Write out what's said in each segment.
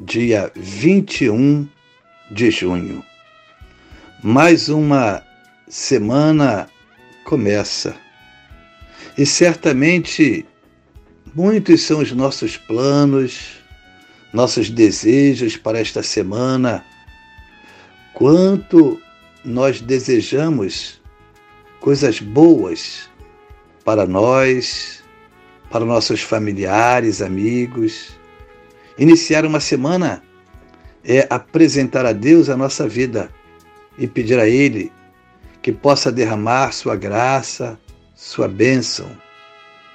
dia 21 de junho. Mais uma semana começa. E certamente muitos são os nossos planos, nossos desejos para esta semana. Quanto nós desejamos coisas boas para nós, para nossos familiares, amigos Iniciar uma semana é apresentar a Deus a nossa vida e pedir a Ele que possa derramar sua graça, sua bênção.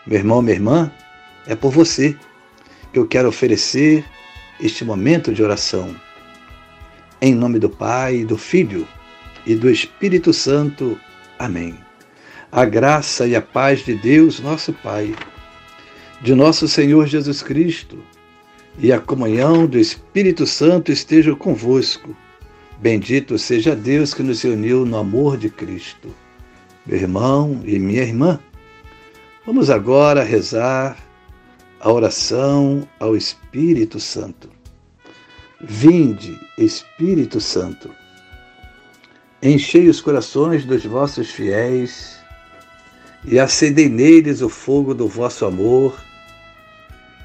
Meu irmão, minha irmã, é por você que eu quero oferecer este momento de oração. Em nome do Pai, do Filho e do Espírito Santo. Amém. A graça e a paz de Deus, nosso Pai, de nosso Senhor Jesus Cristo e a comunhão do Espírito Santo esteja convosco. Bendito seja Deus que nos uniu no amor de Cristo. Meu irmão e minha irmã, vamos agora rezar a oração ao Espírito Santo. Vinde, Espírito Santo, enchei os corações dos vossos fiéis e acendei neles o fogo do vosso amor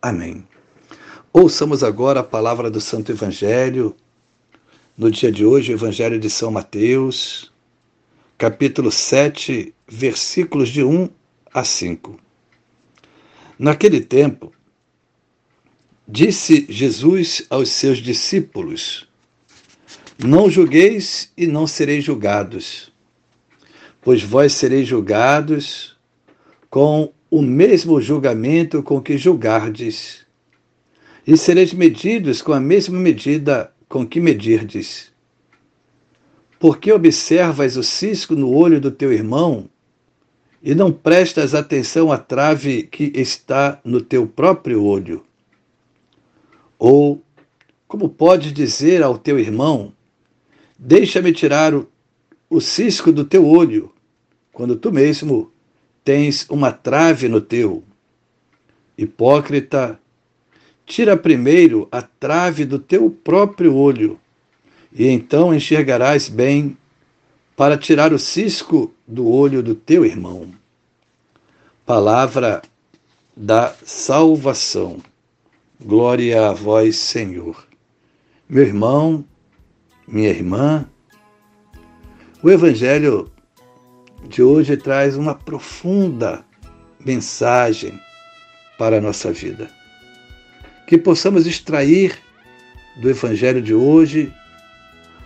Amém. Ouçamos agora a palavra do Santo Evangelho. No dia de hoje, o Evangelho de São Mateus, capítulo 7, versículos de 1 a 5. Naquele tempo, disse Jesus aos seus discípulos: Não julgueis e não sereis julgados, pois vós sereis julgados com o mesmo julgamento com que julgardes, e sereis medidos com a mesma medida com que medirdes. Porque observas o cisco no olho do teu irmão e não prestas atenção à trave que está no teu próprio olho? Ou como podes dizer ao teu irmão: Deixa-me tirar o, o cisco do teu olho, quando tu mesmo tens uma trave no teu. Hipócrita, tira primeiro a trave do teu próprio olho, e então enxergarás bem para tirar o cisco do olho do teu irmão. Palavra da salvação. Glória a vós, Senhor. Meu irmão, minha irmã, o Evangelho de hoje traz uma profunda mensagem para a nossa vida. Que possamos extrair do Evangelho de hoje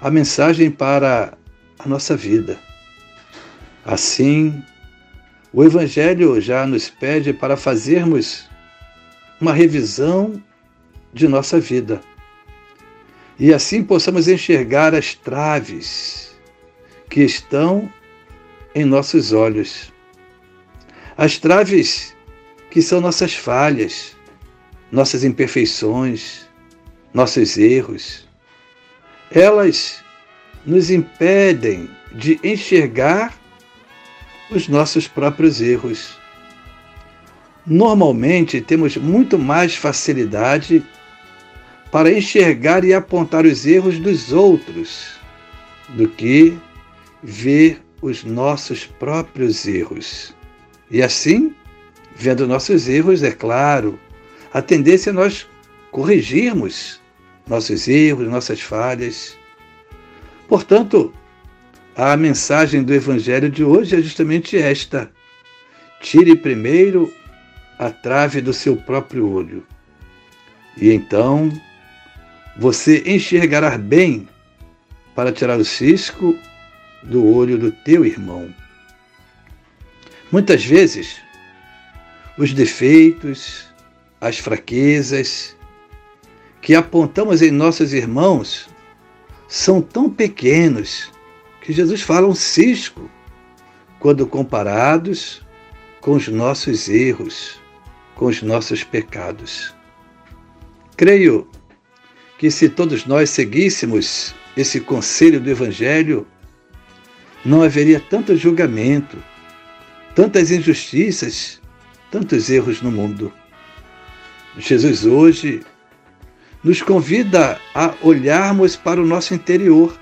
a mensagem para a nossa vida. Assim, o Evangelho já nos pede para fazermos uma revisão de nossa vida e assim possamos enxergar as traves que estão em nossos olhos. As traves que são nossas falhas, nossas imperfeições, nossos erros, elas nos impedem de enxergar os nossos próprios erros. Normalmente temos muito mais facilidade para enxergar e apontar os erros dos outros do que ver os nossos próprios erros. E assim, vendo nossos erros, é claro, a tendência é nós corrigirmos nossos erros, nossas falhas. Portanto, a mensagem do Evangelho de hoje é justamente esta: tire primeiro a trave do seu próprio olho, e então você enxergará bem para tirar o cisco do olho do teu irmão. Muitas vezes, os defeitos, as fraquezas que apontamos em nossos irmãos são tão pequenos que Jesus fala um cisco quando comparados com os nossos erros, com os nossos pecados. Creio que se todos nós seguíssemos esse conselho do Evangelho, não haveria tanto julgamento, tantas injustiças, tantos erros no mundo. Jesus hoje nos convida a olharmos para o nosso interior.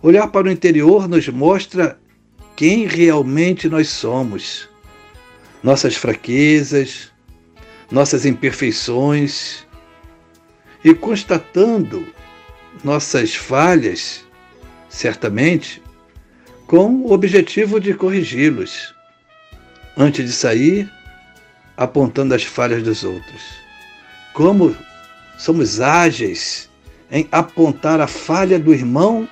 Olhar para o interior nos mostra quem realmente nós somos, nossas fraquezas, nossas imperfeições, e constatando nossas falhas, certamente, com o objetivo de corrigi-los, antes de sair apontando as falhas dos outros. Como somos ágeis em apontar a falha do irmão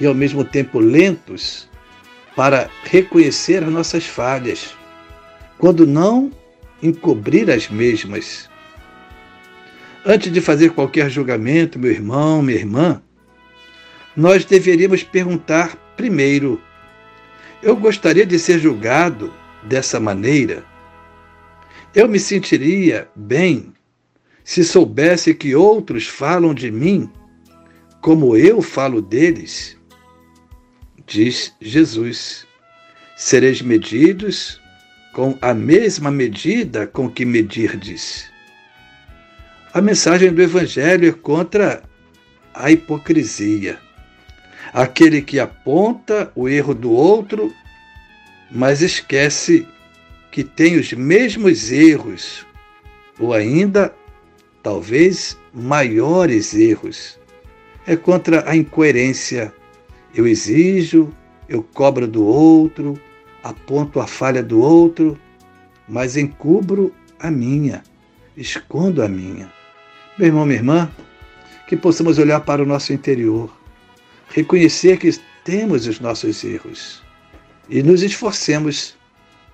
e ao mesmo tempo lentos para reconhecer as nossas falhas, quando não encobrir as mesmas. Antes de fazer qualquer julgamento, meu irmão, minha irmã, nós deveríamos perguntar primeiro: eu gostaria de ser julgado dessa maneira? Eu me sentiria bem se soubesse que outros falam de mim como eu falo deles? Diz Jesus: sereis medidos com a mesma medida com que medirdes. A mensagem do Evangelho é contra a hipocrisia. Aquele que aponta o erro do outro, mas esquece que tem os mesmos erros, ou ainda, talvez, maiores erros. É contra a incoerência. Eu exijo, eu cobro do outro, aponto a falha do outro, mas encubro a minha, escondo a minha. Meu irmão, minha irmã, que possamos olhar para o nosso interior, reconhecer que temos os nossos erros e nos esforcemos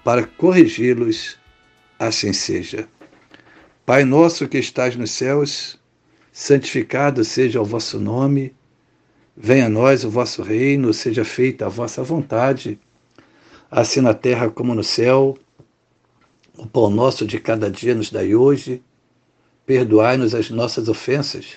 para corrigi-los, assim seja. Pai nosso que estás nos céus, santificado seja o vosso nome, venha a nós o vosso reino, seja feita a vossa vontade, assim na terra como no céu. O pão nosso de cada dia nos dai hoje Perdoai-nos as nossas ofensas,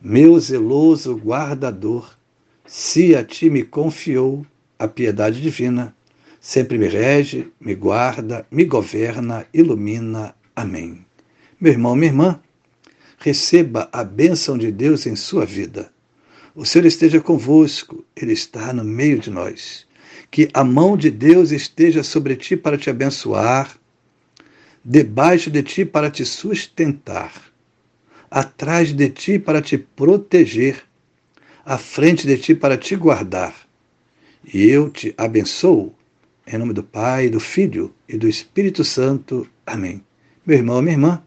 meu zeloso guardador, se a ti me confiou a piedade divina, sempre me rege, me guarda, me governa, ilumina. Amém. Meu irmão, minha irmã, receba a bênção de Deus em sua vida. O Senhor esteja convosco, Ele está no meio de nós. Que a mão de Deus esteja sobre ti para te abençoar, debaixo de ti para te sustentar, atrás de ti para te proteger, à frente de ti para te guardar. E eu te abençoo, em nome do Pai, do Filho e do Espírito Santo. Amém. Meu irmão, minha irmã,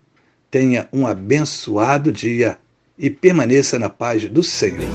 tenha um abençoado dia e permaneça na paz do Senhor.